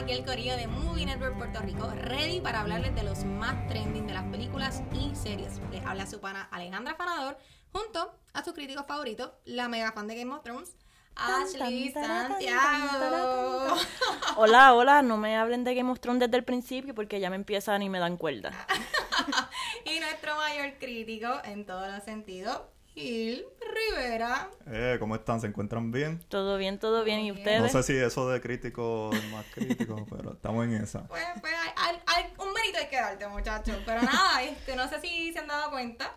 aquí el corillo de Movie Network Puerto Rico, ready para hablarles de los más trending de las películas y series. Les habla su pana Alejandra Fanador, junto a su crítico favorito, la mega fan de Game of Thrones, Ashley Santiago. Hola, hola, no me hablen de Game of Thrones desde el principio porque ya me empiezan y me dan cuerda. y nuestro mayor crítico en todos los sentidos, Gil Rivera. Eh, ¿cómo están? ¿Se encuentran bien? Todo bien, todo bien. ¿Y ustedes? No sé si eso de crítico es más crítico, pero estamos en esa. Pues, pues hay, hay- hay- un mérito hay que darte, muchachos. Pero nada, este, no sé si se han dado cuenta,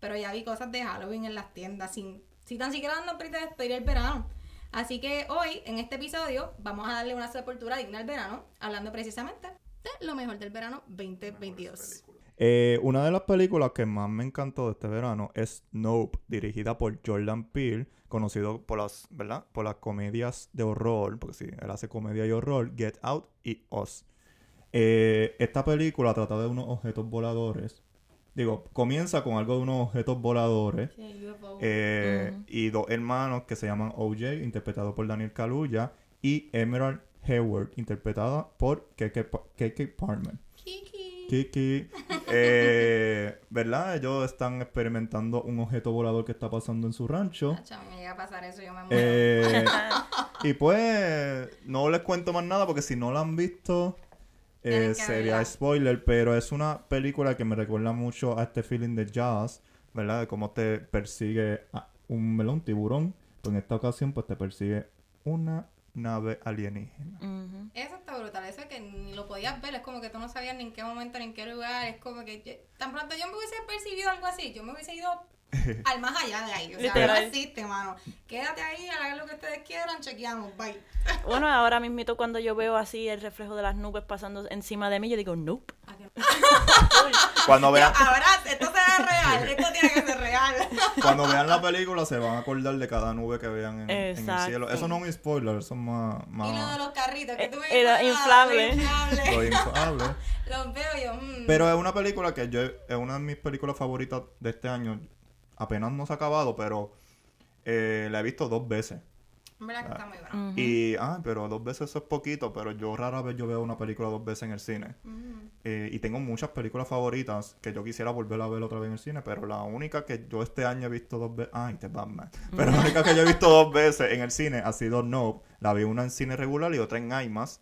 pero ya vi cosas de Halloween en las tiendas, sin, sin tan siquiera dando prisa de despedir el verano. Así que hoy, en este episodio, vamos a darle una sepultura digna al verano, hablando precisamente de lo mejor del verano 2022. Eh, una de las películas que más me encantó de este verano es Nope, dirigida por Jordan Peele, conocido por las, ¿verdad? Por las comedias de horror, porque sí, él hace comedia y horror, Get Out y Us. Eh, esta película trata de unos objetos voladores. Digo, comienza con algo de unos objetos voladores. eh. Y dos hermanos que se llaman OJ, interpretado por Daniel Kaluuya, y Emerald Hayward, interpretada por Pa- KK Parman. Kiki. Eh, ¿verdad? Ellos están experimentando un objeto volador que está pasando en su rancho. Me llega a pasar eso, yo me muero. Eh, y pues no les cuento más nada porque si no la han visto eh, sería spoiler, pero es una película que me recuerda mucho a este feeling de jazz, ¿verdad? De cómo te persigue a un melón tiburón, pero en esta ocasión pues te persigue una nave alienígena. Eso está brutal, eso es que ni lo podías ver, es como que tú no sabías ni en qué momento ni en qué lugar, es como que yo- tan pronto yo me hubiese percibido algo así, yo me hubiese ido al más allá de ahí, o sea, Literal. no existe, mano. Quédate ahí, hagan lo que ustedes quieran, chequeamos, bye. Bueno, ahora mismito cuando yo veo así el reflejo de las nubes pasando encima de mí, yo digo, nope. Cuando vean, Ahora, esto real, esto tiene que ser real. cuando vean la película se van a acordar de cada nube que vean en, en el cielo. Eso no es un spoiler, eso es más... Y lo de más los carritos, que tú ves. Era ah, inflable. inflable. lo inflable. Los veo yo, mm. Pero es una película que yo es una de mis películas favoritas de este año. Apenas no se ha acabado, pero eh, la he visto dos veces. Verdad que está muy. Y, ah, pero dos veces eso es poquito, pero yo rara vez yo veo una película dos veces en el cine. Eh, y tengo muchas películas favoritas que yo quisiera volver a ver otra vez en el cine, pero la única que yo este año he visto dos veces, ay, te Batman. Pero la única que yo he visto dos veces en el cine ha sido Nope. La vi una en cine regular y otra en IMAX.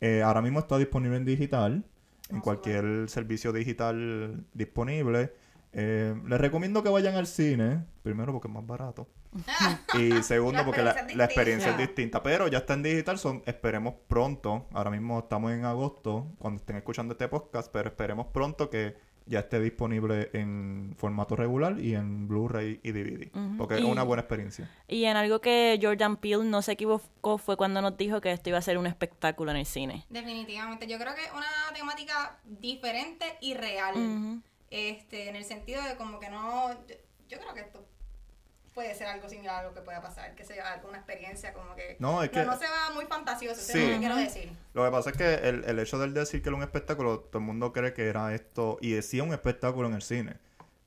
Eh, ahora mismo está disponible en digital, en Ah, cualquier servicio digital disponible. Eh, les recomiendo que vayan al cine, primero porque es más barato. Y segundo, La porque la, experiencia es la experiencia es distinta. Pero ya está en digital, son, esperemos pronto. Ahora mismo estamos en agosto, cuando estén escuchando este podcast, pero esperemos pronto que ya esté disponible en formato regular y en Blu-ray y DVD. Ujú. Porque es una buena experiencia. Y en algo que Jordan Peele no se equivocó fue cuando nos dijo que esto iba a ser un espectáculo en el cine. Definitivamente, yo creo que es una temática diferente y real. Ujú. Este, en el sentido de como que no. Yo, yo creo que esto puede ser algo similar a lo que pueda pasar, que sea alguna experiencia como que. No, es pero que- no se va muy fantasioso, eso Sí. es lo que quiero decir. Lo que pasa es que el, el hecho de decir que era un espectáculo, todo el mundo cree que era esto, y decía un espectáculo en el cine.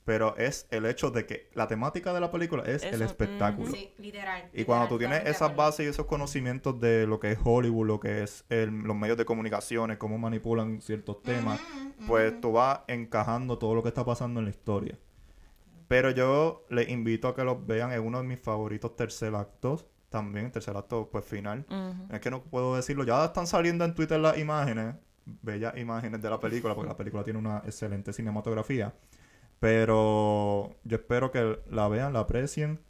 Pero es el hecho de que la temática de la película es el espectáculo. Sí, literal. Y cuando tú tienes esas bases y esos conocimientos de lo que es Hollywood, lo que es el- los medios de comunicaciones, cómo manipulan ciertos temas, pues ujú. tú vas encajando todo lo que está pasando en la historia. Pero yo les invito a que los vean, es uno de mis favoritos tercer actos, también tercer acto pues final. Es que no puedo decirlo, ya están saliendo en Twitter las imágenes, bellas imágenes de la película, porque la película tiene una excelente cinematografía. Pero yo espero que la vean, la aprecien.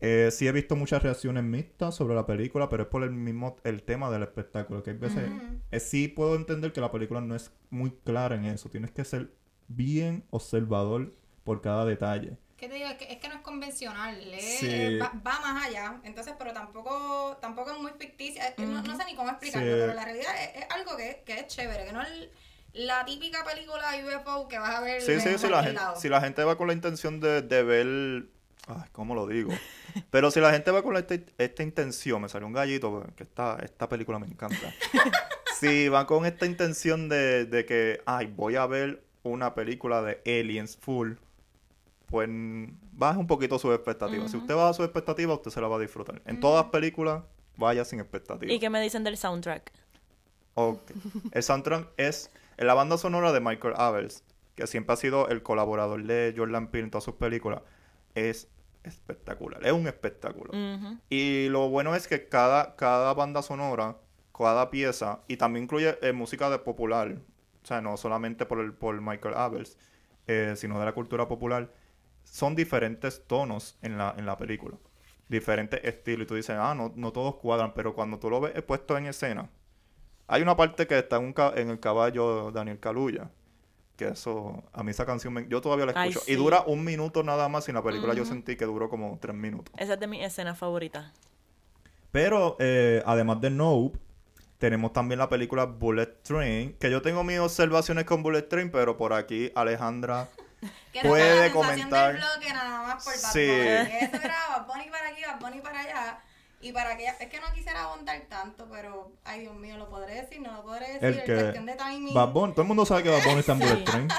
Eh, sí he visto muchas reacciones mixtas sobre la película, pero es por el mismo el tema del espectáculo, que hay veces eh, sí puedo entender que la película no es muy clara en eso. Tienes que ser bien observador por cada detalle. ¿Qué te digo? Es que, es que no es convencional, es- Sí. eh, va, va más allá. Entonces, pero tampoco tampoco es muy ficticia. Eh, no, no sé ni cómo explicarlo, Sí. pero la realidad es, es algo que, que es chévere, que no es la típica película UFO que vas a ver Sí, sí, si la, gente, si la gente va con la intención de, de ver... Ay, ¿cómo lo digo? Pero si la gente va con la- este- esta intención, me salió un gallito, que esta, esta película me encanta. si van con esta intención de, de que, ay, voy a ver una película de aliens full, pues baje un poquito sus expectativas. Si Ujú. usted baja sus expectativas, usted se la va a disfrutar. En todas películas, vaya sin expectativas. ¿Y qué me dicen del soundtrack? Ok. El soundtrack es la banda sonora de Michael Avels, que siempre ha sido el colaborador de Jordan Peele en todas sus películas. Es espectacular, es un espectáculo. Y lo bueno es que cada, cada banda sonora, cada pieza, y también incluye eh, música de popular, o sea, no solamente por, el, por Michael Avels, eh, sino de la cultura popular, son diferentes tonos en la, en la película. Diferentes estilos. Y tú dices, ah, no, no todos cuadran, pero cuando tú lo ves puesto en escena, hay una parte que está en, un ca- en el caballo Daniel Kaluuya. Que eso, a mí esa canción, me- yo todavía la Ay, escucho. sí. Y dura un minuto nada más, y en la película yo sentí que duró como tres minutos. Esa es de mis escenas favoritas. Pero eh, además de Nope, tenemos también la película Bullet Train, que yo tengo mis observaciones con Bullet Train, pero por aquí Alejandra Que Puede la comentar. del bloque nada más por Sí. Eso era Bad Bunny para aquí, Bad Bunny para allá. Y para que es que no quisiera abundar tanto, pero ay Dios mío, lo podré decir, no lo podré decir. el que... cuestión de timing. Bad Bunny- todo el mundo sabe que Bad Bunny está en Bullet. Train.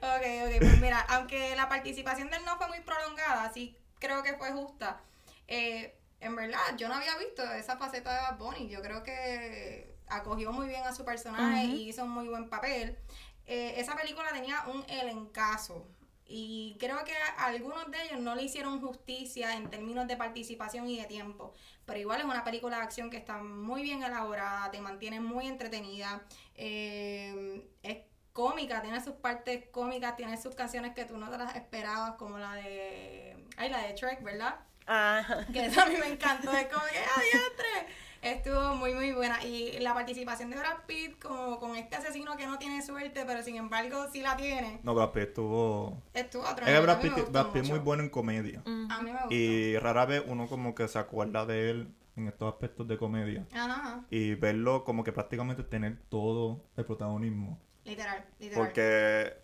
Ok, ok, pues mira, aunque la participación del no fue muy prolongada, sí creo que fue justa. Eh, en verdad, yo no había visto esa faceta de Bad Bunny. Yo creo que acogió muy bien a su personaje y hizo un muy buen papel. Eh, esa película tenía un elencazo. Y creo que a algunos de ellos no le hicieron justicia en términos de participación y de tiempo. Pero igual es una película de acción que está muy bien elaborada, te mantiene muy entretenida. eh, es cómica, tiene sus partes cómicas, tiene sus canciones que tú no te las esperabas, como la de. Ay, la de Trek, ¿verdad? Ajá. Que eso a mí me encantó, es como que ¡adiantre! Estuvo muy, muy buena. Y la participación de Brad Pitt, como con este asesino que no tiene suerte, pero sin embargo sí la tiene, No, Brad Pitt estuvo... estuvo otro Es. Brad Pitt, Brad Pitt es muy bueno en comedia. Ujú. A mí me gustó. Y rara vez uno como que se acuerda de él en estos aspectos de comedia. Ajá, Y verlo como que prácticamente tener todo el protagonismo. literal, literal. Porque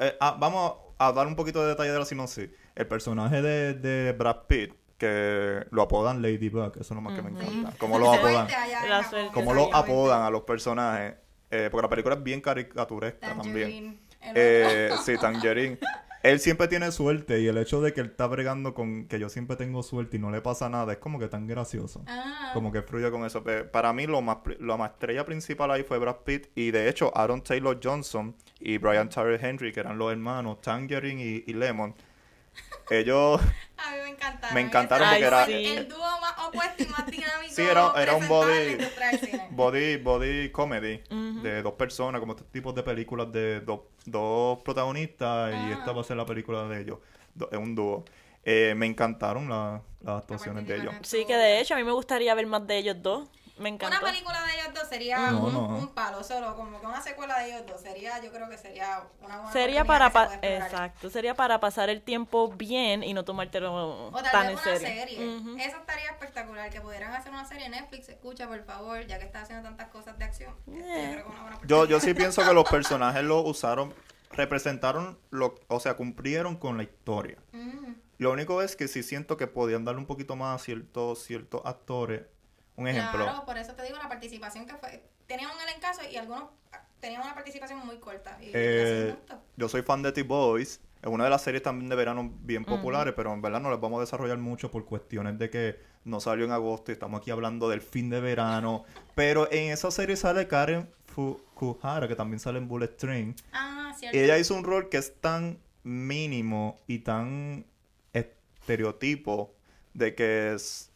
eh, ah, vamos a dar un poquito de detalle de la sinopsis. El personaje de, de Brad Pitt, que lo apodan Ladybug, eso es lo más que me encanta. Como lo apodan, como lo apodan a los personajes. Eh, porque la película es bien caricaturesca también. Eh, sí, Tangerine. Él siempre tiene suerte y el hecho de que él está bregando con que yo siempre tengo suerte y no le pasa nada es como que tan gracioso. Ah, Como que fluye con eso. Para mí lo más, la más estrella principal ahí fue Brad Pitt y de hecho Aaron Taylor Johnson y Brian Tyree Henry, que eran los hermanos Tangerine y, y Lemon. Ellos, a mí me encantaron. Me encantaron porque era- Sí. El dúo más opuesto y más dinámico. Sí, era- era un body- body, body comedy de dos personas, como estos tipos de películas de dos, dos protagonistas y Ah. esta va a ser la película de ellos. Do- Es un dúo. Eh, me encantaron la- las actuaciones de ellos. Sí, que de hecho a mí me gustaría ver más de ellos dos. Me encantó. Una película de ellos dos sería No, un, no. un palo solo, como que una secuela de ellos dos sería, yo creo que sería una buena Sería para se pa- exacto, sería para pasar el tiempo bien y no tomártelo O tal tan vez en una serio. serie. Eso estaría espectacular, que pudieran hacer una serie en Netflix, escucha por favor, ya que está haciendo tantas cosas de acción. Este, Yo creo que una buena Yo, yo sí pienso que los personajes lo usaron, representaron, lo, o sea, cumplieron con la historia. Mm, Lo único es que sí siento que podían darle un poquito más a ciertos, ciertos actores. Un ejemplo. Claro, por eso te digo la participación que fue. Tenían un elencazo y algunos tenían una participación muy corta. Y Eh, yo soy fan de T-Boys. Es una de las series también de verano bien populares, pero en verdad no las vamos a desarrollar mucho por cuestiones de que no salió en agosto y estamos aquí hablando del fin de verano. pero en esa serie sale Karen Fukuhara, que también sale en Bullet Train. Ah, cierto. Y ella hizo un rol que es tan mínimo y tan estereotipo de que es,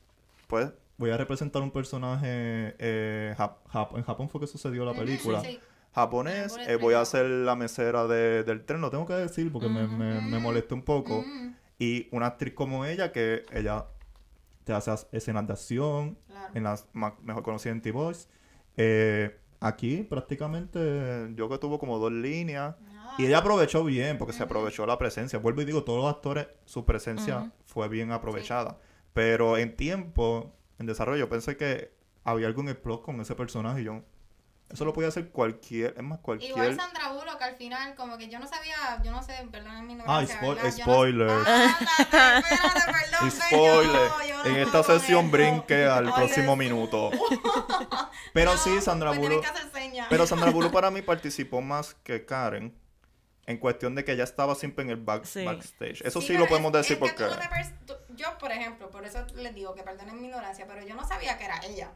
pues, voy a representar un personaje eh, jap- jap- en Japón fue que sucedió la película. sí, sí. Japonés, eh, voy a ser la mesera de- del tren, lo tengo que decir porque me, me, me molesta un poco. Mm, Y una actriz como ella, que ella te hace as- escenas de acción, claro. en las mejor conocida en T-Boys. Eh, aquí prácticamente yo que tuvo como dos líneas. Ah, Y ella aprovechó bien, porque se aprovechó la presencia. Vuelvo y digo, todos los actores, su presencia fue bien aprovechada. Pero en tiempo, en desarrollo, pensé que había algo en el plot con ese personaje y yo... Eso lo podía hacer cualquier, es más, cualquier... Igual Sandra Bullock al final, como que yo no sabía, yo no sé, perdón mi Ah, spo- ¿verdad? Yo no- spoiler. Ah, espérate, perdón, spoiler. yo- yo no en esta sesión brinque al próximo minuto. Pero No, sí, Sandra pues tienes Bullock... Pero Sandra Bullock para mí participó más que Karen. En cuestión de que ella estaba siempre en el back- Sí. backstage. Eso sí, lo podemos es- decir es que porque... tú no te pers- tú- yo, por ejemplo, por eso les digo que perdonen mi ignorancia, pero yo no sabía que era ella.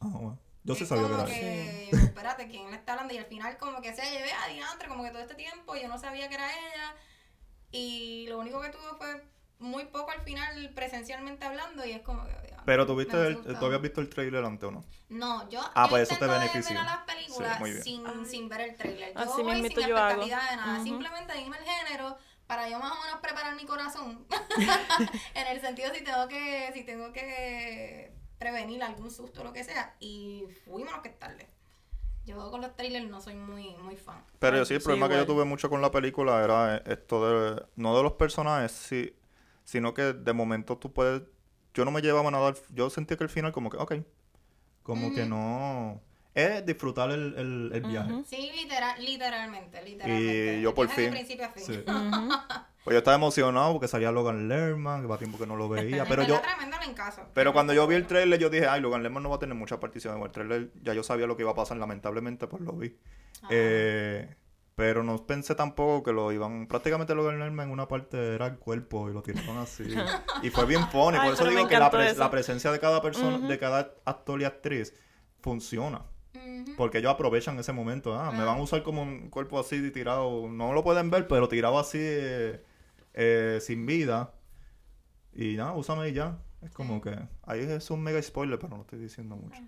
Ah, bueno. Yo sí sabía que era que, yo, espérate, ¿quién le está hablando? Y al final como que se llevé a diantre, como que todo este tiempo yo no sabía que era ella. Y lo único que tuvo fue muy poco al final presencialmente hablando y es como que... diablo, Pero tú viste me el. ¿tú habías visto el trailer antes o no? No, yo, Ah, yo pues eso te intento de beneficia. ver a las películas Sí, sin, sin ver el trailer. Yo Así voy sin yo hago. expectativa de nada. Ujú. Simplemente dime el género para yo más o menos preparar mi corazón. en el sentido si tengo que, si tengo que prevenir algún susto o lo que sea. Y fuimos que es tarde. Yo con los trailers no soy muy, muy fan. Pero yo sí, el Sí, problema que yo tuve mucho con la película era esto de, no de los personajes, sí, sino que de momento tú puedes, yo no me llevaba nada, al- yo sentí que el final como que, ok, como que no, es disfrutar el, el, el viaje. Sí, literal, literalmente, literalmente. Y yo por fin- principio a fin. Sí. Pues yo estaba emocionado porque salía Logan Lerman, que va tiempo que no lo veía, pero yo, tremendo en caso. pero cuando yo vi el trailer yo dije, ay, Logan Lerman no va a tener mucha participación, el trailer ya yo sabía lo que iba a pasar, lamentablemente pues lo vi. Ajá. Eh, pero no pensé tampoco que lo iban. Prácticamente lo Lerman en una parte era el cuerpo y lo tiraron así. y fue bien funny. Ay, Por eso digo que la, encantó pre- eso. la presencia de cada persona, de cada actor y actriz funciona. Porque ellos aprovechan ese momento. Ah, me Ah. van a usar como un cuerpo así tirado. No lo pueden ver, pero tirado así eh, eh, sin vida. Y nada, úsame y ya. Es como que. Ahí es un mega spoiler, pero no estoy diciendo mucho.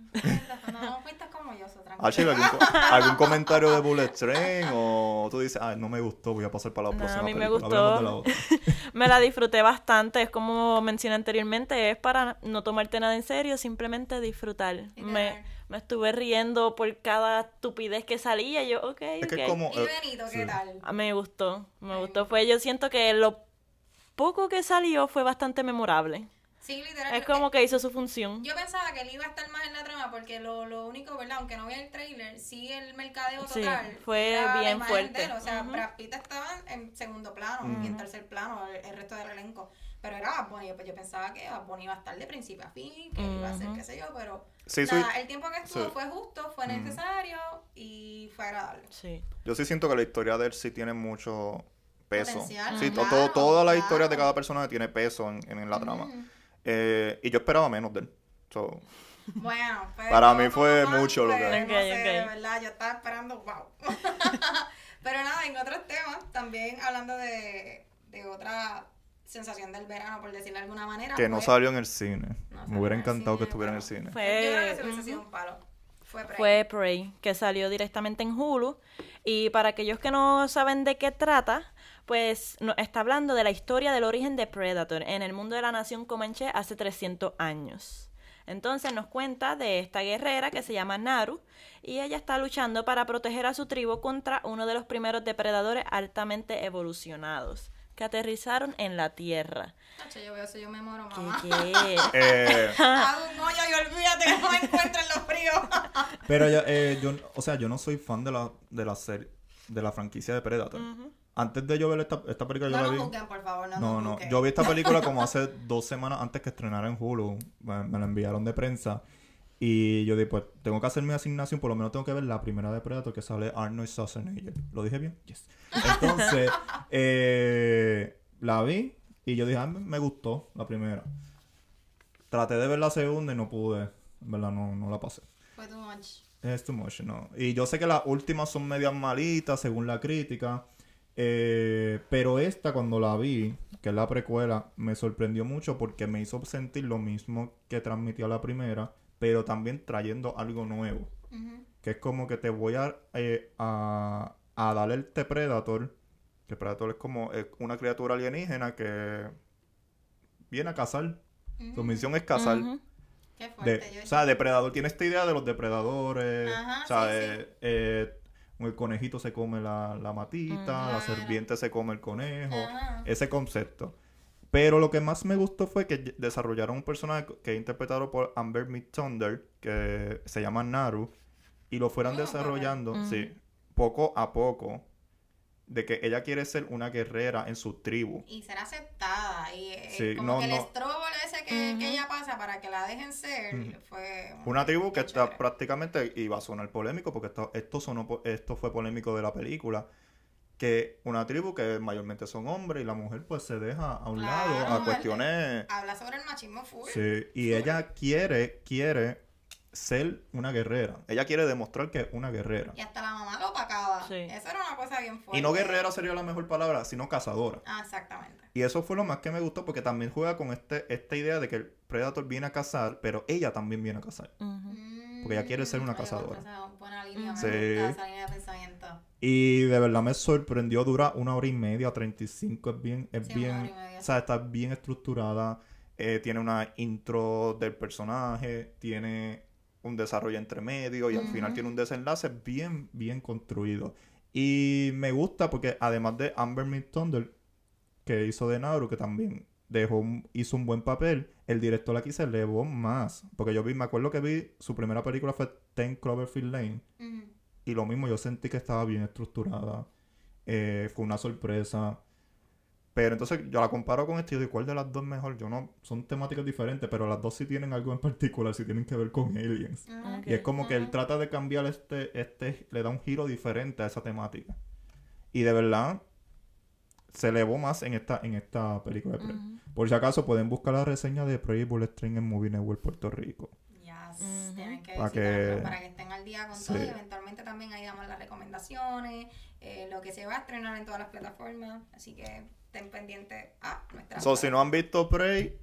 No, no fuiste como yo, so tranquilo. ¿algún, co- algún comentario de Bullet Train? O tú dices, ay, no me gustó, voy a pasar para la No, próxima a mí me película. gustó. La otra. Me la disfruté bastante, es como mencioné anteriormente, es para no tomarte nada en serio, simplemente disfrutar. Me. Me estuve riendo por cada estupidez que salía, yo, ok, Es que ok. es como... ¿Y eh, Benito, qué sí. tal? Ah, Me gustó, me Ay. gustó. Fue, yo siento que lo poco que salió fue bastante memorable. Sí, literal. Es como que hizo su función. Yo pensaba que él iba a estar más en la trama porque lo, lo único, ¿verdad? Aunque no vi el trailer, sí el mercadeo Sí, total. fue era la bien fuerte. él, O sea, Ujú. Brad Pitt estaba en segundo plano y en tercer plano el, el resto del elenco. Pero era Bad Bunny, pues yo pensaba que Bad Bunny iba a estar de principio a fin, que iba a ser qué sé yo, pero Sí, soy- nada, el tiempo que estuvo sí. fue justo, fue necesario y fue agradable. Sí. Yo sí siento que la historia de él sí tiene mucho peso. Potencial, Sí, claro, todo, todas las historias de cada personaje tiene peso en, en la trama. Eh, y yo esperaba menos de él. So, Bueno, pues, Para mí fue fan, mucho lo que- no Ok, sé, de verdad, yo estaba esperando, wow. Pero nada, en otros temas, también hablando de, de otra sensación del verano, por decirlo de alguna manera. que no fue- salió en el cine. no Me hubiera encantado que cine, estuviera en el pero- cine. Fue- Yo creo que eso hubiese sido un palo. Fue Prey. Fue Prey, que salió directamente en Hulu. Y para aquellos que no saben de qué trata, pues no, está hablando de la historia del origen de Predator en el mundo de la nación comanche hace 300 años. Entonces nos cuenta de esta guerrera que se llama Naru y ella está luchando para proteger a su tribu contra uno de los primeros depredadores altamente evolucionados que aterrizaron en la Tierra. Yo veo eso, yo me muero, ¿Qué, mamá. qué? Eh, Hago un hoyo y olvídate que no me encuentro en los fríos. pero yo, eh, yo, o sea, yo no soy fan de la, de la serie, de la franquicia de Predator. Antes de yo ver esta, esta película, yo la vi. juzguen, por favor, no No, no. Yo vi esta película como hace dos semanas antes que estrenara en Hulu. Me, me la enviaron de prensa. Y yo dije, pues tengo que hacer mi asignación. Por lo menos tengo que ver la primera de Predator que sale Arnold Schwarzenegger. ¿Lo dije bien? Yes. Entonces, eh, la vi. Y yo dije, ah, me me gustó la primera. Traté de ver la segunda y no pude. En verdad, no, no la pasé. Fue too much. Es too much, no. Y yo sé que las últimas son medias malitas, según la crítica. Eh, pero esta, cuando la vi, que es la precuela, me sorprendió mucho porque me hizo sentir lo mismo que transmitía la primera, pero también trayendo algo nuevo. Que es como que te voy a, eh, a, a darle el este Predator. Que Predator es como eh, una criatura alienígena que viene a cazar. Su misión es cazar. Qué De, fuerte. yo o sea, depredador. Tiene esta idea de los depredadores. Ajá, o sea, sí, eh, eh, el conejito se come la, la matita, la serpiente se come el conejo. Ajá. Ese concepto. Pero lo que más me gustó fue que desarrollaron un personaje que es interpretado por Amber Mid Thunder, que se llama Naru, y lo fueran Ah, desarrollando, sí, poco a poco, de que ella quiere ser una guerrera en su tribu. y ser aceptada y eh, Sí, como no, que el no. estróbolo ese que, que ella pasa para que la dejen ser fue Una tribu que está chévere. prácticamente, y va a sonar polémico, porque esto, esto, sonó, esto fue polémico de la película, que una tribu que mayormente son hombres y la mujer pues se deja a un Claro, lado a cuestiones... habla sobre el machismo full Sí, y Full. ella quiere, quiere ser una guerrera. Ella quiere demostrar que es una guerrera. Y hasta la mamá lo opacaba. Sí. Eso era una cosa bien fuerte. Y no guerrera sería la mejor palabra, sino cazadora. Ah, exactamente. Y eso fue lo más que me gustó porque también juega con este, esta idea de que el Predator viene a cazar, pero ella también viene a cazar. Ujú. Porque ella quiere ser una cazadora. esa buena línea, me Sí. gusta esa línea de pensamiento. Y de verdad me sorprendió, dura una hora y media, 35, es bien, es Sí, una bien, hora y media. o sea, está bien estructurada, eh, tiene una intro del personaje, tiene un desarrollo entre medio y al final tiene un desenlace bien, bien construido. Y me gusta porque además de Amber Mid Thunder, que hizo de Nauru, que también dejó un- hizo un buen papel, el director aquí se elevó más. Porque yo vi, me acuerdo que vi, su primera película fue Ten Cloverfield Lane. Y lo mismo, yo sentí que estaba bien estructurada. eh, fue una sorpresa. Pero entonces yo la comparo con este y digo, ¿cuál de las dos mejor? Yo no, son temáticas diferentes, pero las dos sí tienen algo en particular, sí tienen que ver con aliens. Ok. Y es como que él Ujú. trata de cambiar este, este, le da un giro diferente a esa temática. Y de verdad, se elevó más en esta, en esta película de Prey. Ujú. Por si acaso pueden buscar la reseña de Prey y Bullet Train en Movie Network Puerto Rico. Yes, tienen que Para que- para que estén al día con Sí. todo y eventualmente también ahí damos las recomendaciones, eh, lo que se va a estrenar en todas las plataformas, así que estén pendientes a nuestra So, si no han visto Prey,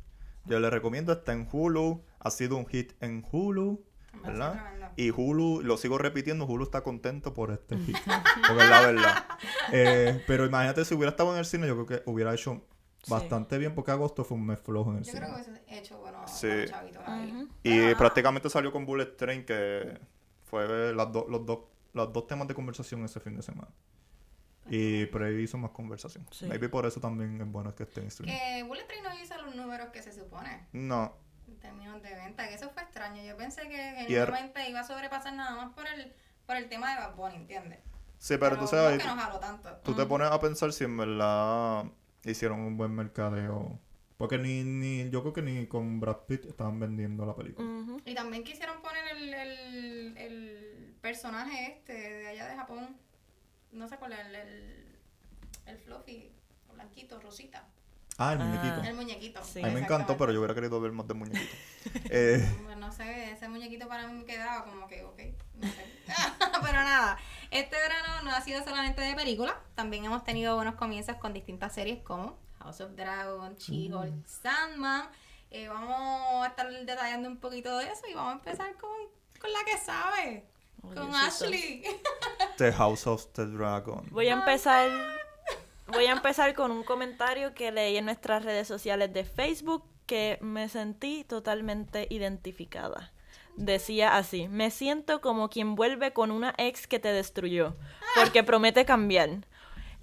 yo les recomiendo, está en Hulu, ha sido un hit en Hulu, ¿verdad? Y Hulu, lo sigo repitiendo, Hulu está contento por este hit, porque es la verdad. Eh, pero imagínate si hubiera estado en el cine, yo creo que hubiera hecho Sí. bastante bien, porque agosto fue un mes flojo en el Yo cine. creo que hubiese hecho bueno Sí. ahí. Y prácticamente salió con Bullet Train, que fue las dos los dos los dos temas de conversación ese fin de semana. Y Prey hizo más conversación. Sí. Maybe por eso también es bueno que esté en stream. Que Bullet Train no hizo los números que se supone No, en términos de venta, que eso fue extraño. Yo pensé que er- genuinamente iba a sobrepasar nada más por el, por el tema de Bad Bunny, ¿entiendes? sí, pero, entonces no ahí es que nos jaló tanto. tú te pones a pensar si en verdad hicieron un buen mercadeo. Porque ni, ni yo creo que ni con Brad Pitt estaban vendiendo la película. Y también quisieron poner el, el, el personaje este de allá de Japón. No sé cuál es el, el, el fluffy, blanquito, rosita. Ah, el Ah. muñequito. El muñequito. Sí. A mí me encantó, pero yo hubiera querido ver más del muñequito. Eh, Pues no sé, ese muñequito para mí me quedaba como que, ok, no sé. Pero nada, este verano no ha sido solamente de película, también hemos tenido buenos comienzos con distintas series como House of Dragon, She-Hulk, Sandman. Eh, vamos a estar detallando un poquito de eso y vamos a empezar con, con la que sabe, con. Ashley. The House of the Dragon. Voy a empezar. Voy a empezar con un comentario que leí en nuestras redes sociales de Facebook que me sentí totalmente identificada. Decía así, me siento como quien vuelve con una ex que te destruyó, porque promete cambiar.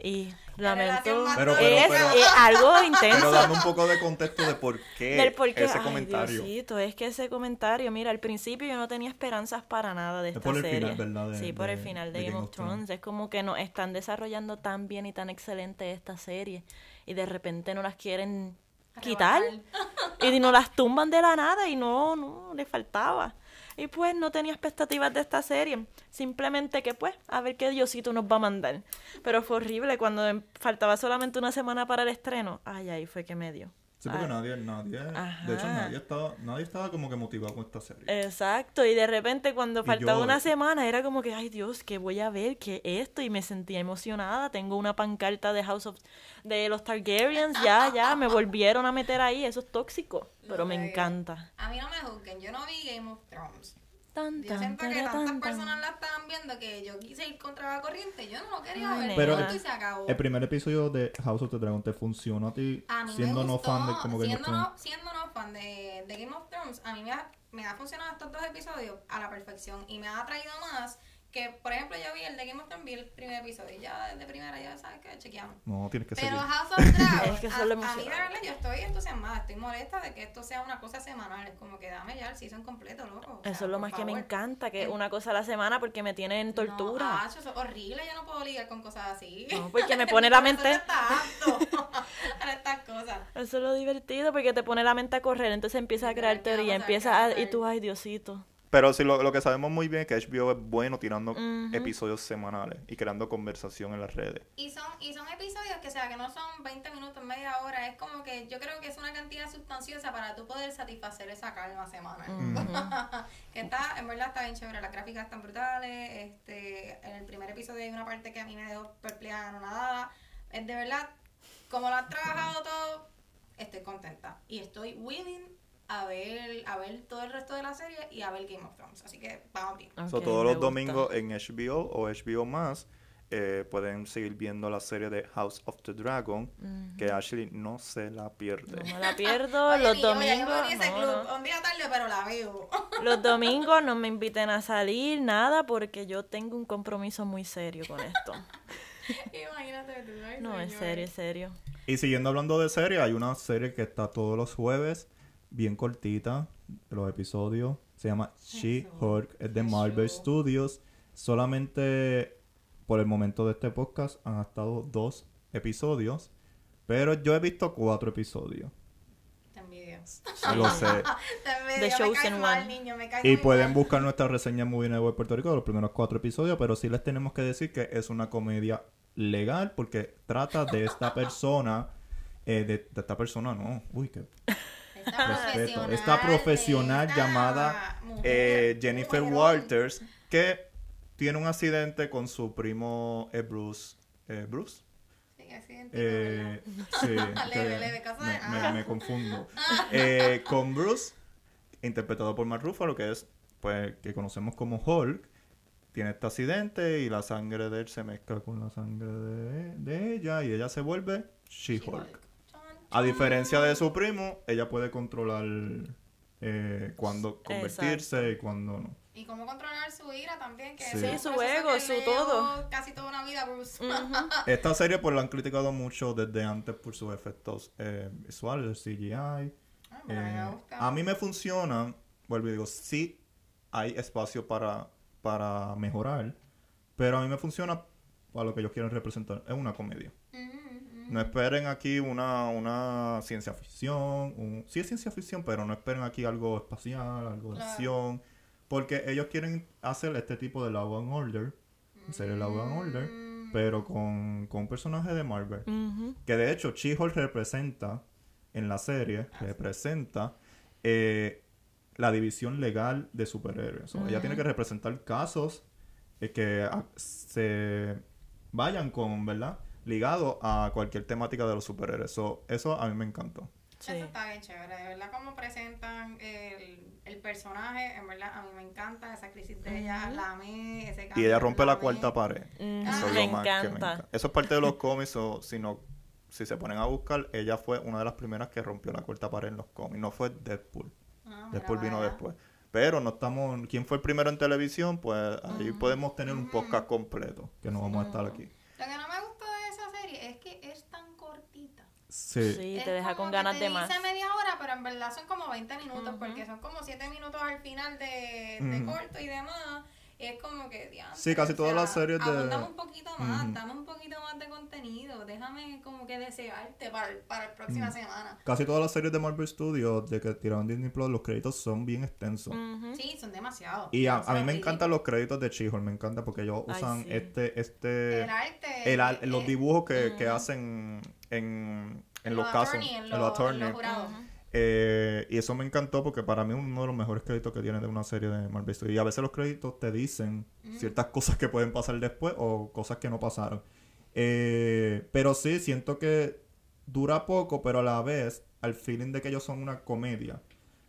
Y lamento, Pero, es, pero, pero- es algo Pero intenso. dame un poco de contexto de por qué, Del por qué. ese Ay, comentario. Diosito, es que ese comentario, mira, al principio yo no tenía esperanzas para nada de Es esta por el serie. final, ¿verdad? De- sí, por el final de, de Game, of Thrones. Es como que nos están desarrollando tan bien y tan excelente esta serie y de repente no las quieren quitar y nos las tumban de la nada y no, no, le faltaba. Y pues no tenía expectativas de esta serie. Simplemente que pues, a ver qué Diosito nos va a mandar. Pero fue horrible cuando em- faltaba solamente una semana para el estreno. Ay, ahí fue que me dio. Sí, porque Ay. nadie, nadie, Ajá. de hecho nadie estaba, nadie estaba como que motivado con esta serie. Exacto, y de repente cuando faltaba yo- una semana era como que, ay Dios, ¿qué voy a ver? ¿Qué es esto? Y me sentía emocionada. Tengo una pancarta de House of... de los Targaryens, ya, ya, me volvieron a meter ahí, eso es tóxico, pero me encanta. A mí no me juzguen, yo no vi Game of Thrones. Tan, Yo tan, siento que tantas tan, tan. personas la estaban viendo que yo quise ir contra la corriente. Yo no lo quería Ay, ver. Pero- punto, y se acabó. El primer episodio de House of the Dragon te funcionó a ti A mí siendo me no gustó, fan de como Game of siendo, Thrones. no, siendo no fan de, de Game of Thrones, a mí me ha, me ha funcionado estos dos episodios a la perfección y me ha atraído más que, por ejemplo, yo vi el de Game of Thrones, vi el primer episodio y ya desde primera ya sabes que chequeamos. No, tienes que Pero seguir. House of Dragon, Es que a, a mí de verdad yo estoy entusiasmada, estoy molesta de que esto sea una cosa semanal, es como que dame ya el season completo, loco. o sea, Eso es lo más que me encanta, que es El- una cosa a la semana porque me tiene en tortura. No, acho, eso es horrible, yo no puedo lidiar con cosas así. No, porque me pone la mente- está apto a estas cosas. Eso es lo divertido porque te pone la mente a correr, entonces empiezas a crear teoría, empiezas a... y tú, ay Diosito. Pero sí, lo, lo que sabemos muy bien es que HBO es bueno tirando episodios semanales y creando conversación en las redes. Y son, y son episodios que, o sea, que no son 20 minutos, media ahora. Es como que yo creo que es una cantidad sustanciosa para tú poder satisfacer esa calma semanal. que está, en verdad está bien chévere. Las gráficas están brutales. Este, en el primer episodio hay una parte que a mí me dejó perpleja, no nada. Es de verdad, como lo han trabajado todo, estoy contenta. Y estoy willing a ver, a ver todo el resto de la serie y a ver Game of Thrones. Así que vamos bien. So, Ok, todos los gusta. domingos en HBO o HBO más eh, pueden seguir viendo la serie de House of the Dragon, que Ashley no se la pierde. No me la pierdo. Oye, los ni yo, ya yo me domingos. no, club. no. Un día tarde, pero la veo. Los domingos no me inviten a salir, nada, porque yo tengo un compromiso muy serio con esto. Imagínate tú. ay, No, es serio, es serio. Y siguiendo hablando de serie, hay una serie que está todos los jueves, bien cortita, los episodios. Se llama She-Hulk, es de Qué Marvel show. Studios. Solamente por el momento de este podcast han estado dos episodios, pero yo he visto cuatro episodios. Te envidio. Lo sé. The me Chosen caes mal, One. niño. Y muy pueden mal. buscar nuestra reseña en Movie Network Puerto Rico de los primeros cuatro episodios, pero sí les tenemos que decir que es una comedia legal porque trata de esta persona, eh, de, de esta persona, no, uy, que Esta profesional, esta profesional esta llamada eh, Jennifer mujerón. Walters, que tiene un accidente con su primo eh, Bruce. eh, Bruce. Sí, Eh, Leve, leve, de me, me- confundo. Eh, con Bruce, interpretado por Mark Ruffalo, que es, pues, que conocemos como Hulk, tiene este accidente y la sangre de él se mezcla con la sangre de, de ella y ella se vuelve She-Hulk. A diferencia de su primo, ella puede controlar eh, cuándo convertirse y cuándo no. Y cómo controlar su ira también. Que Sí. es Sí, su ego, su todo. Casi toda una vida, Bruce. Esta serie pues la han criticado mucho desde antes por sus efectos eh, visuales, el CGI. Ay, pero a mí me Eh, a mí me funciona, vuelvo y digo, sí hay espacio para, para mejorar, pero a mí me funciona para lo que ellos quieren representar. Es una comedia. No esperen aquí una, una ciencia ficción. Un, sí es ciencia ficción, pero no esperen aquí algo espacial, algo de acción. Porque ellos quieren hacer este tipo de Law and Order, serie Law and Order, Mm. pero con, con un personaje de Marvel. Que de hecho, She-Hulk representa en la serie, representa eh, la división legal de superhéroes. Ella tiene que representar casos eh, que ah, se vayan con, ¿verdad? Ligado a cualquier temática de los superhéroes. So, eso a mí me encantó. Sí. Eso está bien chévere, de verdad como presentan el, el personaje, en verdad a mí me encanta esa crisis de ella, la amé, ese Y cambio, ella rompe la cuarta pared. Eso es Me lo más que me encanta. encanta. Eso es parte de los cómics, o si no, si se ponen a buscar, ella fue una de las primeras que rompió la cuarta pared en los cómics. No fue Deadpool. Ah, Después vino vaya. después. Pero no estamos. ¿Quién fue el primero en televisión? Pues ahí podemos tener un podcast completo. Que no vamos a estar aquí. Lo que no me gusta de esa serie es que es tan cortita. Sí. Sí, te deja con ganas te de más. dice media hora, pero en verdad son como 20 minutos, porque son como 7 minutos al final de, de Ujú. corto y demás. Y es como que, diantre, Sí, casi todas sea, las series de- abundame un poquito más, Ujú. dame un poquito más de contenido. Déjame como que desearte para, el- para la próxima semana. Casi todas las series de Marvel Studios de que tiraron Disney Plus, los créditos son bien extensos. Ujú. Sí, son demasiados. Y a, a mí me encantan los créditos de She-Hulk, me encanta porque ellos Ay, usan sí. este, este, El arte. el ar- los eh, dibujos que, que hacen en, en los casos, attorney, en en los- los en attorney. los jurados. Eh, y eso me encantó porque para mí es uno de los mejores créditos que tiene de una serie de Marvel Studios. Y a veces los créditos te dicen ciertas cosas que pueden pasar después o cosas que no pasaron. Eh, pero sí, siento que dura poco, pero a la vez, al feeling de que ellos son una comedia.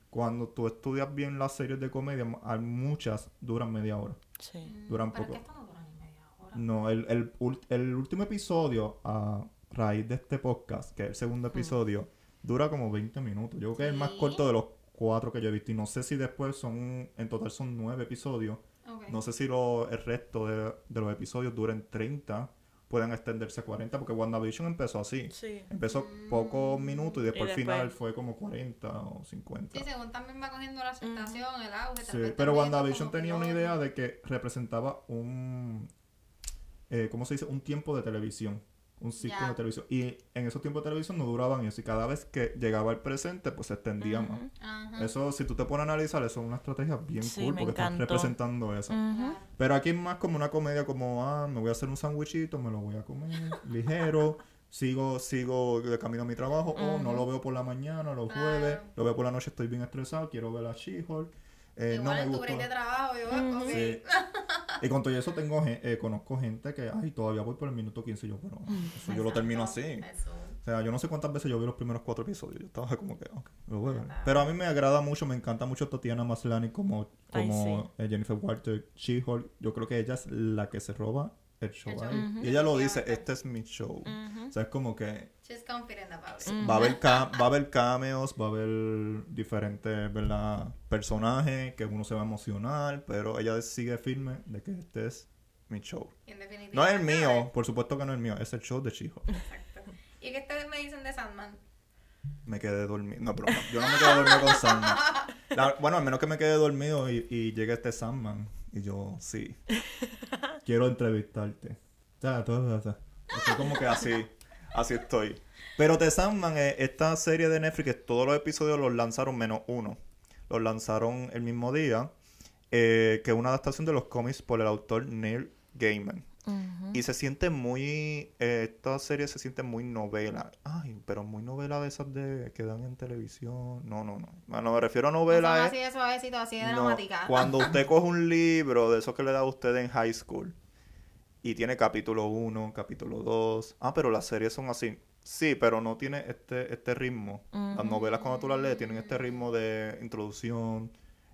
Cuando tú estudias bien las series de comedia, muchas duran media hora. Sí. Duran Pero poco. es que esto no dura ni media hora. No, el, el, el último episodio, a raíz de este podcast, que es el segundo episodio, dura como 20 minutos. Yo creo que es el más corto de los cuatro que yo he visto. Y no sé si después son, en total son nueve episodios. No sé si lo, el resto de, de los episodios duren 30, puedan extenderse a 40, porque WandaVision empezó así. Sí. Empezó pocos minutos y después al final fue como 40 o 50. Sí, según también va cogiendo la aceptación, el auge. Sí, tal vez pero WandaVision tenía una idea de que representaba un, eh, ¿cómo se dice? Un tiempo de televisión, un ciclo de televisión. Y en esos tiempos de televisión no duraban eso. Y cada vez que llegaba el presente, pues se extendía más. Ajá. Eso, si tú te pones a analizar, eso es una estrategia bien Sí, cool me porque estás encantó. representando eso. Claro. Pero aquí es más como una comedia como, ah, me voy a hacer un sándwichito, me lo voy a comer, ligero, sigo, sigo de camino a mi trabajo, o no lo veo por la mañana, los jueves, lo veo por la noche, estoy bien estresado, quiero ver a She-Hulk. Eh, no Igual me en tu gustó. break de trabajo, yo, Ujú. ok. Sí. Y con todo eso tengo, eh, conozco gente que, ay, todavía voy por el minuto 15 y yo, pero eso yo lo termino así. Eso. O sea, yo no sé cuántas veces yo vi los primeros cuatro episodios. Yo estaba como que, ok, lo voy a ver. Pero a mí me agrada mucho, me encanta mucho Tatiana Maslany como, Ay, como eh, Jennifer Walter, She-Hulk. Yo creo que ella es la que se roba el show El show. ahí. Y ella lo dice, este es mi show. O sea, es como que She's confident about it. Va a haber, ca- va a haber cameos, va a haber diferentes, ¿verdad? Personajes que uno se va a emocionar, pero ella sigue firme de que este es mi show. En definitiva. No es el mío, por supuesto que no es el mío, es el show de She-Hulk. Exacto. ¿Y qué ustedes me dicen de Sandman? Me quedé dormido. No, pero no, yo no me quedé dormido con Sandman. La- bueno, al menos que me quedé dormido y, y llegue este Sandman. Y yo, sí. Quiero entrevistarte. Estoy como que así. Así estoy. Pero The Sandman, eh, esta serie de Netflix, que todos los episodios los lanzaron menos uno. Los lanzaron el mismo día. eh, que es una adaptación de los cómics por el autor Neil Gaiman. Y se siente muy. eh, esta serie se siente muy novela. Ay, pero muy novela de esas de que dan en televisión. No, no, no. Bueno, me refiero a No novela. es- así de suavecito, así de no, dramática. cuando usted coge un libro de esos que le da a usted en high school y tiene capítulo 1, capítulo 2. Ah, pero las series son así. Sí, pero no tiene este, este ritmo. Las novelas cuando tú las lees tienen este ritmo de introducción,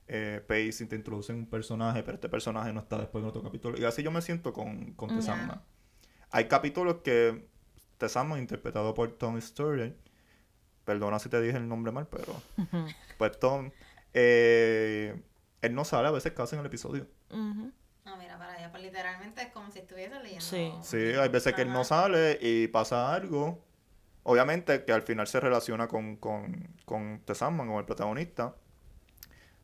eh, pacing, te introducen un personaje, pero este personaje no está después en otro capítulo. Y así yo me siento con, con. Sandman. Hay capítulos que The Sandman, interpretado por Tom Sturridge, perdona si te dije el nombre mal, pero pues Tom, eh, él no sale a veces casi en el episodio. Ujú. No, mira, para allá, pues literalmente es como si estuviese leyendo. Sí. Sí, hay veces que él no sale y pasa algo. Obviamente que al final se relaciona con, con, con The Sandman, con el protagonista.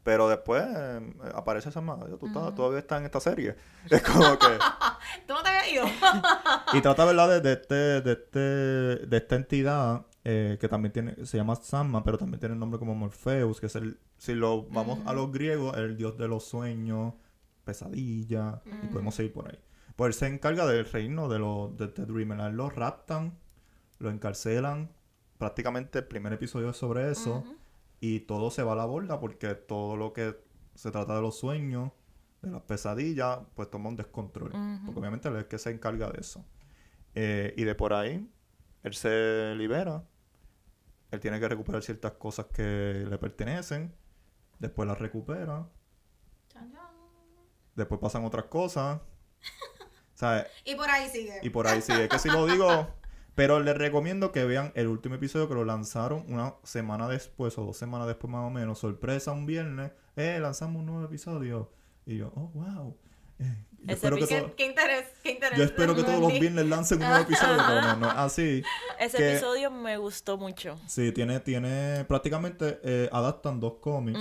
Pero después eh, aparece Sandman. Tú estás- todavía estás en esta serie. Es como que... ¿Tú no te habías ido? Y trata, ¿verdad? De, de este, de, este, de esta entidad eh, que también tiene, se llama Sandman, pero también tiene el nombre como Morpheus, que es el, si lo vamos a los griegos, el dios de los sueños, pesadilla, y podemos seguir por ahí. Pues él se encarga del reino de los de, de Dreamer. A él Lo raptan, lo encarcelan. Prácticamente el primer episodio es sobre eso. Y todo se va a la borda porque todo lo que se trata de los sueños, de las pesadillas, pues toma un descontrol. Porque obviamente él es el que se encarga de eso. Eh, y de por ahí, él se libera. Él tiene que recuperar ciertas cosas que le pertenecen. Después las recupera. Chan, chan. Después pasan otras cosas. ¿Sabes? Y por ahí sigue. Y por ahí sigue. Que si lo digo. Pero les recomiendo que vean el último episodio que lo lanzaron una semana después o dos semanas después más o menos. Sorpresa un viernes. Eh, lanzamos un nuevo episodio. Y yo, oh, wow. Eh, yo, Ese espero que todo- ¿Qué interés? ¿Qué interés? yo espero que todos los viernes lancen un nuevo episodio. Pero no, no es así. Ese que- episodio me gustó mucho. Sí, tiene, tiene, prácticamente eh, adaptan dos cómics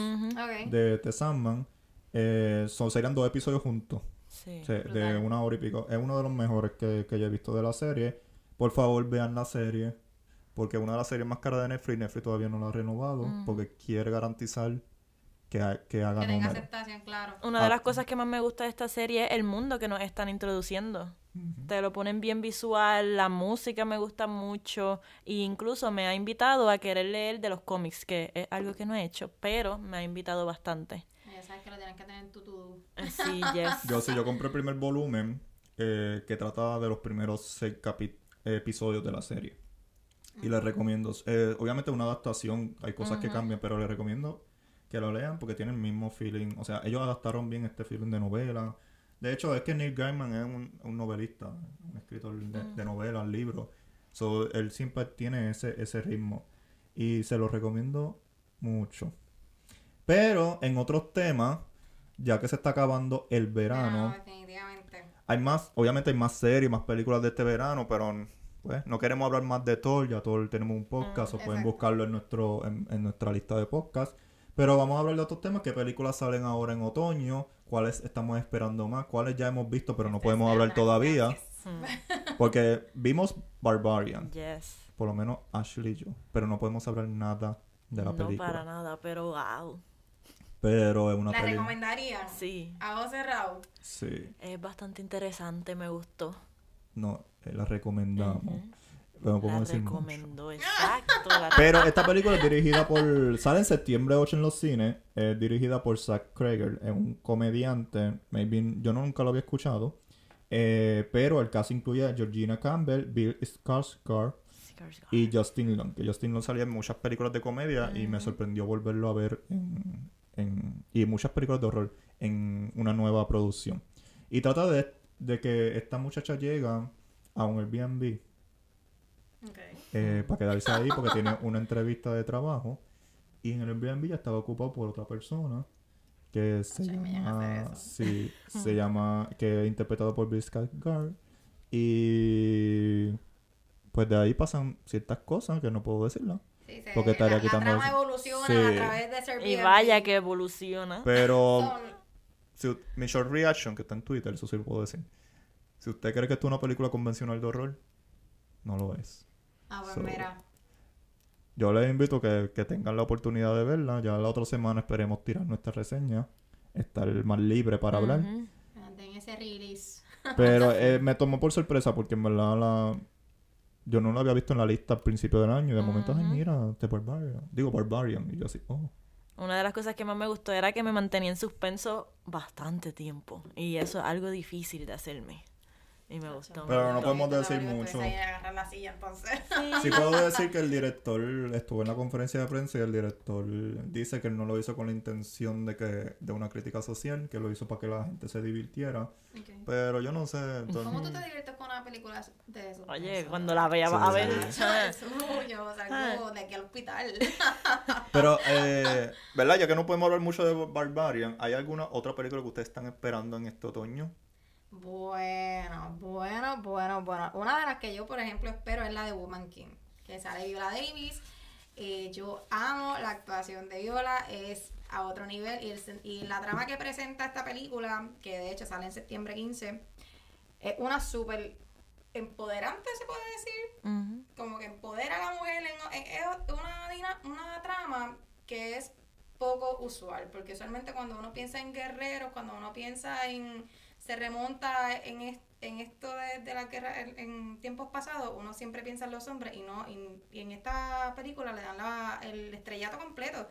de The Sandman. Eh, son, serían dos episodios juntos. Sí. o sea, de una hora y pico. Es uno de los mejores que, que yo he visto de la serie. Por favor, vean la serie. Porque es una de las series más caras de Netflix. Netflix todavía no la ha renovado. Porque quiere garantizar que, ha- que haga Que tenga aceptación, claro. Una de Ah. las cosas que más me gusta de esta serie es el mundo que nos están introduciendo. Te lo ponen bien visual, la música me gusta mucho e incluso me ha invitado a querer leer de los cómics, que es algo que no he hecho, pero me ha invitado bastante. Ya sabes que lo tienes que tener en tu. Eh, Sí, yes. Yo sí, yo compré el primer volumen eh, que trata de los primeros seis capi- episodios de la serie. Y les recomiendo. eh, obviamente una adaptación, hay cosas que cambian, pero les recomiendo que lo lean porque tienen el mismo feeling. O sea, ellos adaptaron bien este feeling de novela. De hecho, es que Neil Gaiman es un, un novelista, un escritor de, de novelas, libros. So, él siempre tiene ese, ese ritmo. Y se lo recomiendo mucho. Pero en otros temas, ya que se está acabando el verano, No, definitivamente. Hay más, obviamente hay más series, más películas de este verano, pero pues no queremos hablar más de Thor, ya Thor tenemos un podcast Mm, o pueden buscarlo en nuestro en, en nuestra lista de podcasts. Pero vamos a hablar de otros temas, qué películas salen ahora en otoño, cuáles estamos esperando más, cuáles ya hemos visto pero no podemos hablar todavía, porque vimos Barbarian, yes. por lo menos Ashley y yo, pero no podemos hablar nada de la no película. para nada, pero wow. Pero es una ¿La recomendaría? Sí, A vos cerrado. Sí, es bastante interesante, me gustó. no, eh, la recomendamos. Ujú. pero no La mucho. recomendó, exacto. la- Pero esta película es dirigida por. Sale en septiembre 8 en los cines. Es dirigida por Zach Krager. Es un comediante. Maybe, yo nunca lo había escuchado. Eh, pero el caso incluye a Georgina Campbell, Bill Skarsgård y Justin Long. Que Justin Long salía en muchas películas de comedia y me sorprendió volverlo a ver en, en- y muchas películas de horror en una nueva producción. Y trata de, de que esta muchacha llega a un Airbnb eh, para quedarse ahí porque tiene una entrevista de trabajo y en el Airbnb ya estaba ocupado por otra persona que se llama sí se llama que es interpretado por Bill Skarsgård y pues de ahí pasan ciertas cosas que no puedo decirlas Sí, se- Porque estaría la, la quitando trama eso. evoluciona Sí. a través de ser Y vaya que evoluciona. pero si- mi short reaction que está en Twitter eso sí lo puedo decir si usted cree que esto es una película convencional de horror no lo es Ah, pues So, mira. Yo les invito que, que tengan la oportunidad de verla. Ya la otra semana esperemos tirar nuestra reseña. Estar más libre para hablar. Ujú. Den ese release. Pero eh, me tomó por sorpresa porque en verdad la... Yo no la había visto en la lista al principio del año. De momento, ay, mira, The Barbarian. Digo, Barbarian. Y yo así, oh. Una de las cosas que más me gustó era que me mantenía en suspenso bastante tiempo. Y eso es algo difícil de hacerme. Y me gustó. me Pero no gustó. podemos Yo decir mucho. estoy ahí a agarrar la silla, entonces. Sí puedo decir que el director estuvo en la conferencia de prensa y el director dice que él no lo hizo con la intención de que de una crítica social, que lo hizo para que la gente se divirtiera. Pero yo no sé. entonces- ¿Cómo tú te diviertes con una película de eso? Oye, cuando la veía a Sí. ver. Eso es suyo, o sea, como de aquí al hospital. Pero, eh, ¿verdad? Ya que no podemos hablar mucho de Barbarian, ¿hay alguna otra película que ustedes están esperando en este otoño? Bueno, bueno, bueno, bueno. Una de las que yo, por ejemplo, espero es la de Woman King, que sale Viola Davis. Eh, yo amo la actuación de Viola, es a otro nivel. Y, el y la trama que presenta esta película, que de hecho sale en septiembre 15, es una súper empoderante, se puede decir. Como que empodera a la mujer. en- es una, una trama que es poco usual, porque usualmente cuando uno piensa en guerreros, cuando uno piensa en se remonta en, es- en esto de, de la guerra en, en tiempos pasados, uno siempre piensa en los hombres y no y, y en esta película le dan la- el estrellato completo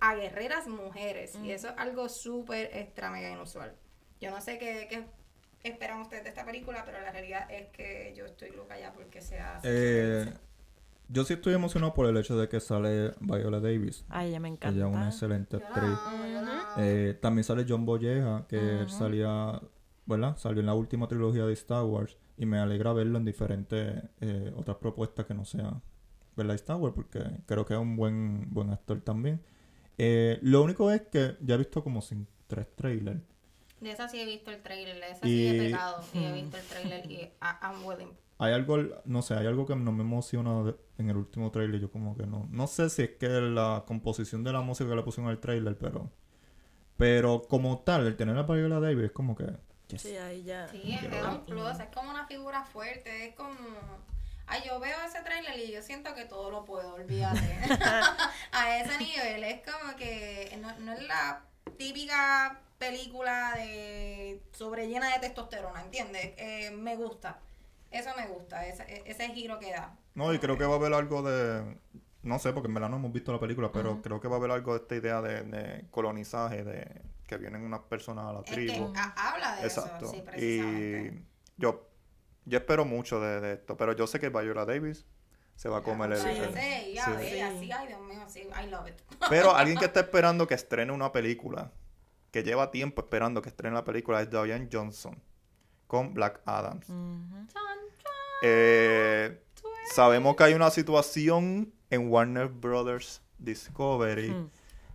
a guerreras mujeres. Y eso es algo súper extra mega inusual. Yo no sé qué, qué esperan ustedes de esta película, pero la realidad es que yo estoy loca ya porque sea Eh, yo sí estoy emocionado por el hecho de que sale Viola Davis. Ay, ella me encanta. Ella es una excelente actriz. Eh, también sale John Boyega, que él Ujú. salía, ¿verdad? Salió en la última trilogía de Star Wars y me alegra verlo en diferentes eh, otras propuestas que no sea, ¿verdad? Star Wars, porque creo que es un buen, buen actor también. Eh, lo único es que ya he visto como sin tres trailers. De esa sí he visto el trailer, de esa sí he pegado y he visto el trailer y I- I'm willing. Hay algo, no sé, hay algo que no me emociona de- en el último trailer. Yo como que no. No sé si es que la composición de la música que le pusieron al trailer, pero. Pero como tal, el tener la Viola Davis es como que. yes. Sí, ahí ya. Sí, es, un plus, es como una figura fuerte, es como... Ay, yo veo ese trailer y yo siento que todo lo puedo, olvídate. a ese nivel, es como que no, no es la típica película de sobre llena de testosterona, ¿entiendes? Eh, me gusta, eso me gusta, ese, e- ese giro que da. No, y creo que va a haber algo de. No sé, porque en verdad no hemos visto la película, pero creo que va a haber algo de esta idea de, de colonizaje, de que vienen unas personas a la Es que tribu. ha- habla de Exacto. eso, sí, precisamente. y yo, yo espero mucho de, de esto, pero yo sé que Viola Davis se va a comer el. Sí, el- sí, ya sí. ve, Sí. así, ay Dios mío, sí, I love it. Pero alguien que está esperando que estrene una película, que lleva tiempo esperando que estrene la película, es Diane Johnson con Black Adams. Ujú. Eh, sabemos que hay una situación en Warner Brothers Discovery Hmm.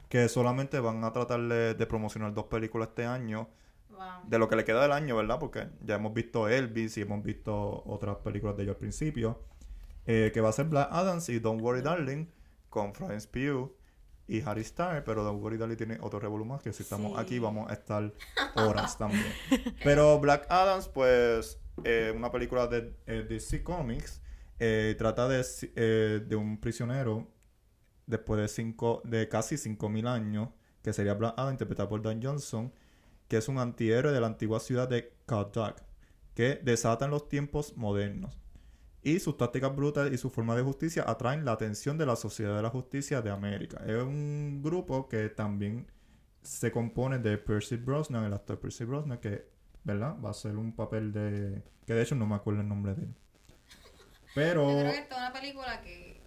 que solamente van a tratar de, de promocionar dos películas este año. Wow. De lo que le queda del año, ¿verdad? Porque ya hemos visto Elvis y hemos visto otras películas de ellos al principio. Eh, que va a ser Black Adams y Don't Worry Darling con Florence Pugh y Harry Styles. Pero Don't Worry Darling tiene otro revolú más que si estamos Sí. aquí vamos a estar horas también. Pero Black Adams, pues, eh, una película de eh, DC Comics, eh, trata de, de un prisionero después de cinco, de casi 5.000 años, que sería Black Adam, interpretado por Dan Johnson, que es un antihéroe de la antigua ciudad de Kahndaq, que desata en los tiempos modernos. Y sus tácticas brutales y su forma de justicia atraen la atención de la Sociedad de la Justicia de América. Es un grupo que también se compone de Percy Brosnan, el actor Percy Brosnan, que, ¿verdad? Va a ser un papel de... que de hecho no me acuerdo el nombre de él. Pero... Yo creo que esta es una película que,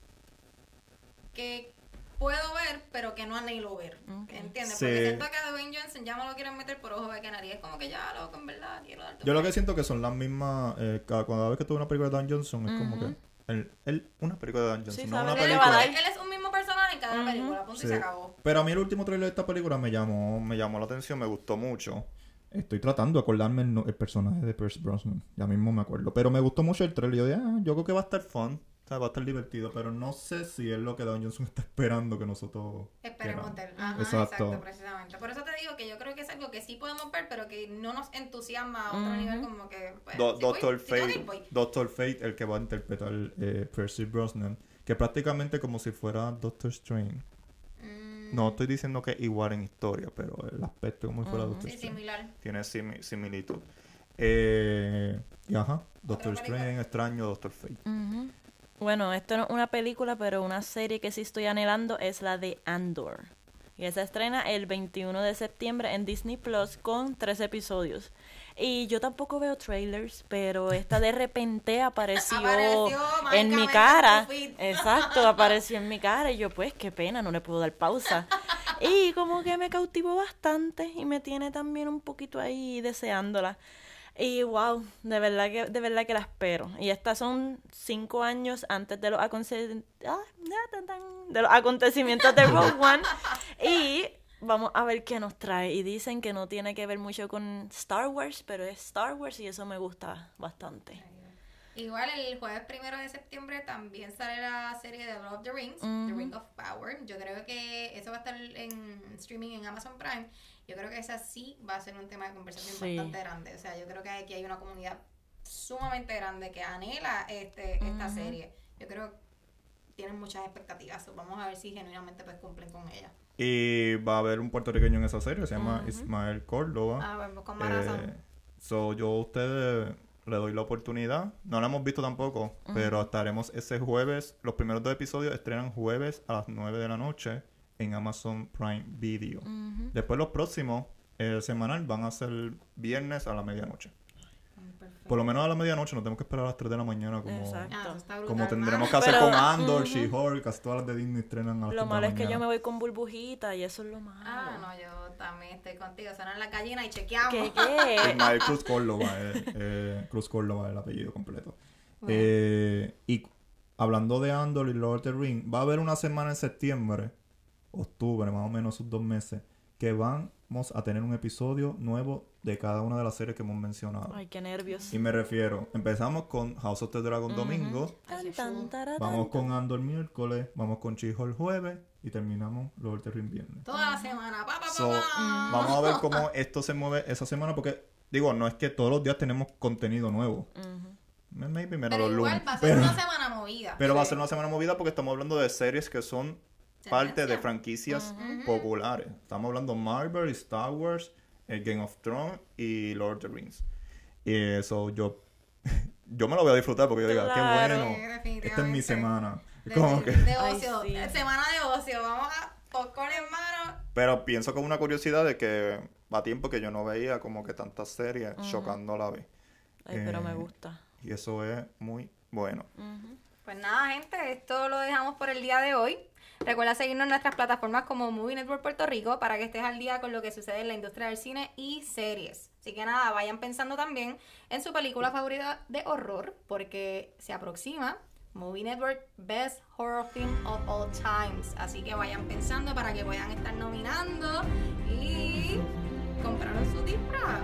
que puedo ver, pero que no anhelo ver. ¿Entiendes? Sí. Porque siento que a Dwayne Johnson ya me lo quieren meter por ojo de canaria. Es como que ya, loco, en verdad, quiero darte Yo lo que siento que son las mismas. eh, cada, cada vez que tuve una película de Dan Johnson, es como que. Él, él- una película de Dan Johnson, Sí, no una que Él, película. él es un mismo personaje en cada película, punto Sí. y se acabó. Pero a mí el último trailer de esta película me llamó, me llamó la atención, me gustó mucho. Estoy tratando de acordarme el, no- el personaje de Percy Brosnan. Ya mismo me acuerdo. Pero me gustó mucho el trailer. Yo dije, ah, yo creo que va a estar fun. O sea, va a estar divertido. Pero no sé si es lo que Dan Johnson está esperando que nosotros. Esperemos ver. Ajá, Exacto. exacto. precisamente. Por eso te digo que yo creo que es algo que sí podemos ver, pero que no nos entusiasma a otro nivel, como que. Pues, Do- si voy- Doctor si Fate. Doctor Fate, el que va a interpretar eh, Percy Brosnan, que prácticamente como si fuera Doctor Strange. No estoy diciendo que es igual en historia, pero el aspecto como si fuera Ujú. Doctor Sí, Strange. similar. Tiene simi- similitud. Eh, y ajá, Doctor. Strange, extraño, Doctor Fate. Bueno, esto no es una película, pero una serie que sí estoy anhelando es la de Andor. Y esa estrena el 21 de septiembre en Disney Plus con tres episodios. Y yo tampoco veo trailers, pero esta de repente apareció, Apareció en mi cara. Exacto, apareció en mi cara y yo pues qué pena, no le puedo dar pausa. Y como que me cautivó bastante y me tiene también un poquito ahí deseándola. Y wow, de verdad que, de verdad que la espero. Y estas son cinco años antes de los, aconte- ah, los acontecimientos de Rogue One. Y vamos a ver qué nos trae. Y dicen que no tiene que ver mucho con Star Wars, pero es Star Wars y eso me gusta bastante. Igual el jueves primero de septiembre también sale la serie de Lord of the Rings, The. Ring of Power. Yo creo que eso va a estar en streaming en Amazon Prime. Yo creo que esa sí va a ser un tema de conversación Sí. bastante grande. O sea, yo creo que aquí hay una comunidad sumamente grande que anhela este, esta serie. Yo creo que tienen muchas expectativas. Vamos a ver si genuinamente pues cumplen con ella. Y va a haber un puertorriqueño en esa serie, se llama. Ismael Córdoba. Ah, bueno, con más razón. Eh, so, yo a ustedes le doy la oportunidad. No la hemos visto tampoco, pero estaremos ese jueves. Los primeros dos episodios estrenan jueves a las 9 de la noche en Amazon Prime Video. Después los próximos, el semanal, van a ser viernes a la medianoche. Por lo menos a la medianoche, no tenemos que esperar a las 3 de la mañana como, Exacto. Ah, eso está brutal, como tendremos mano. que hacer Pero- con Andor, ujú. She-Hulk, casi todas las de Disney estrenan a las Lo 3 malo de es la que yo me voy con burbujita y eso es lo malo. Ah, no, yo también estoy contigo. Suenan las gallinas y chequeamos. ¿Qué qué? Ismael Cruz Córdoba, eh, eh, Cruz Córdoba es el apellido completo. Bueno. Eh, y hablando de Andor y Lord of the Ring, va a haber una semana en septiembre, octubre, más o menos esos dos meses, que vamos a tener un episodio nuevo de cada una de las series que hemos mencionado. Ay, qué nervios. Y me refiero, empezamos con House of the Dragon domingo, Tan, Así tan, fue. taratán, vamos con Andor miércoles, vamos con She-Hulk jueves y terminamos Lord of the Ring viernes. Toda la semana. Pa, pa, pa, So, pa. Vamos a ver cómo esto se mueve esa semana porque, digo, no es que todos los días tenemos contenido nuevo. Ujú. Maybe menos Pero los igual lunes. va a ser Pero, una semana movida. pero va a ser una semana movida porque estamos hablando de series que son parte de franquicias populares. Estamos hablando Marvel, Star Wars, Game of Thrones y Lord of the Rings. Y eso yo, yo me lo voy a disfrutar porque yo diga, Claro. qué bueno, esta es mi semana. De, Como que- de Ay, ocio. sí. Semana de ocio. Vamos a popcorn en mano. Pero pienso con una curiosidad de que va tiempo que yo no veía como que tantas series Ujú. chocando a la vez. Ay, pero me Eh, gusta. Y eso es muy bueno. Pues nada, gente, esto lo dejamos por el día de hoy. Recuerda seguirnos en nuestras plataformas como Movie Network Puerto Rico para que estés al día con lo que sucede en la industria del cine y series. Así que nada, vayan pensando también en su película favorita de horror porque se aproxima Movie Network Best Horror Film of All Times. Así que vayan pensando para que puedan estar nominando y compraron su disfraz.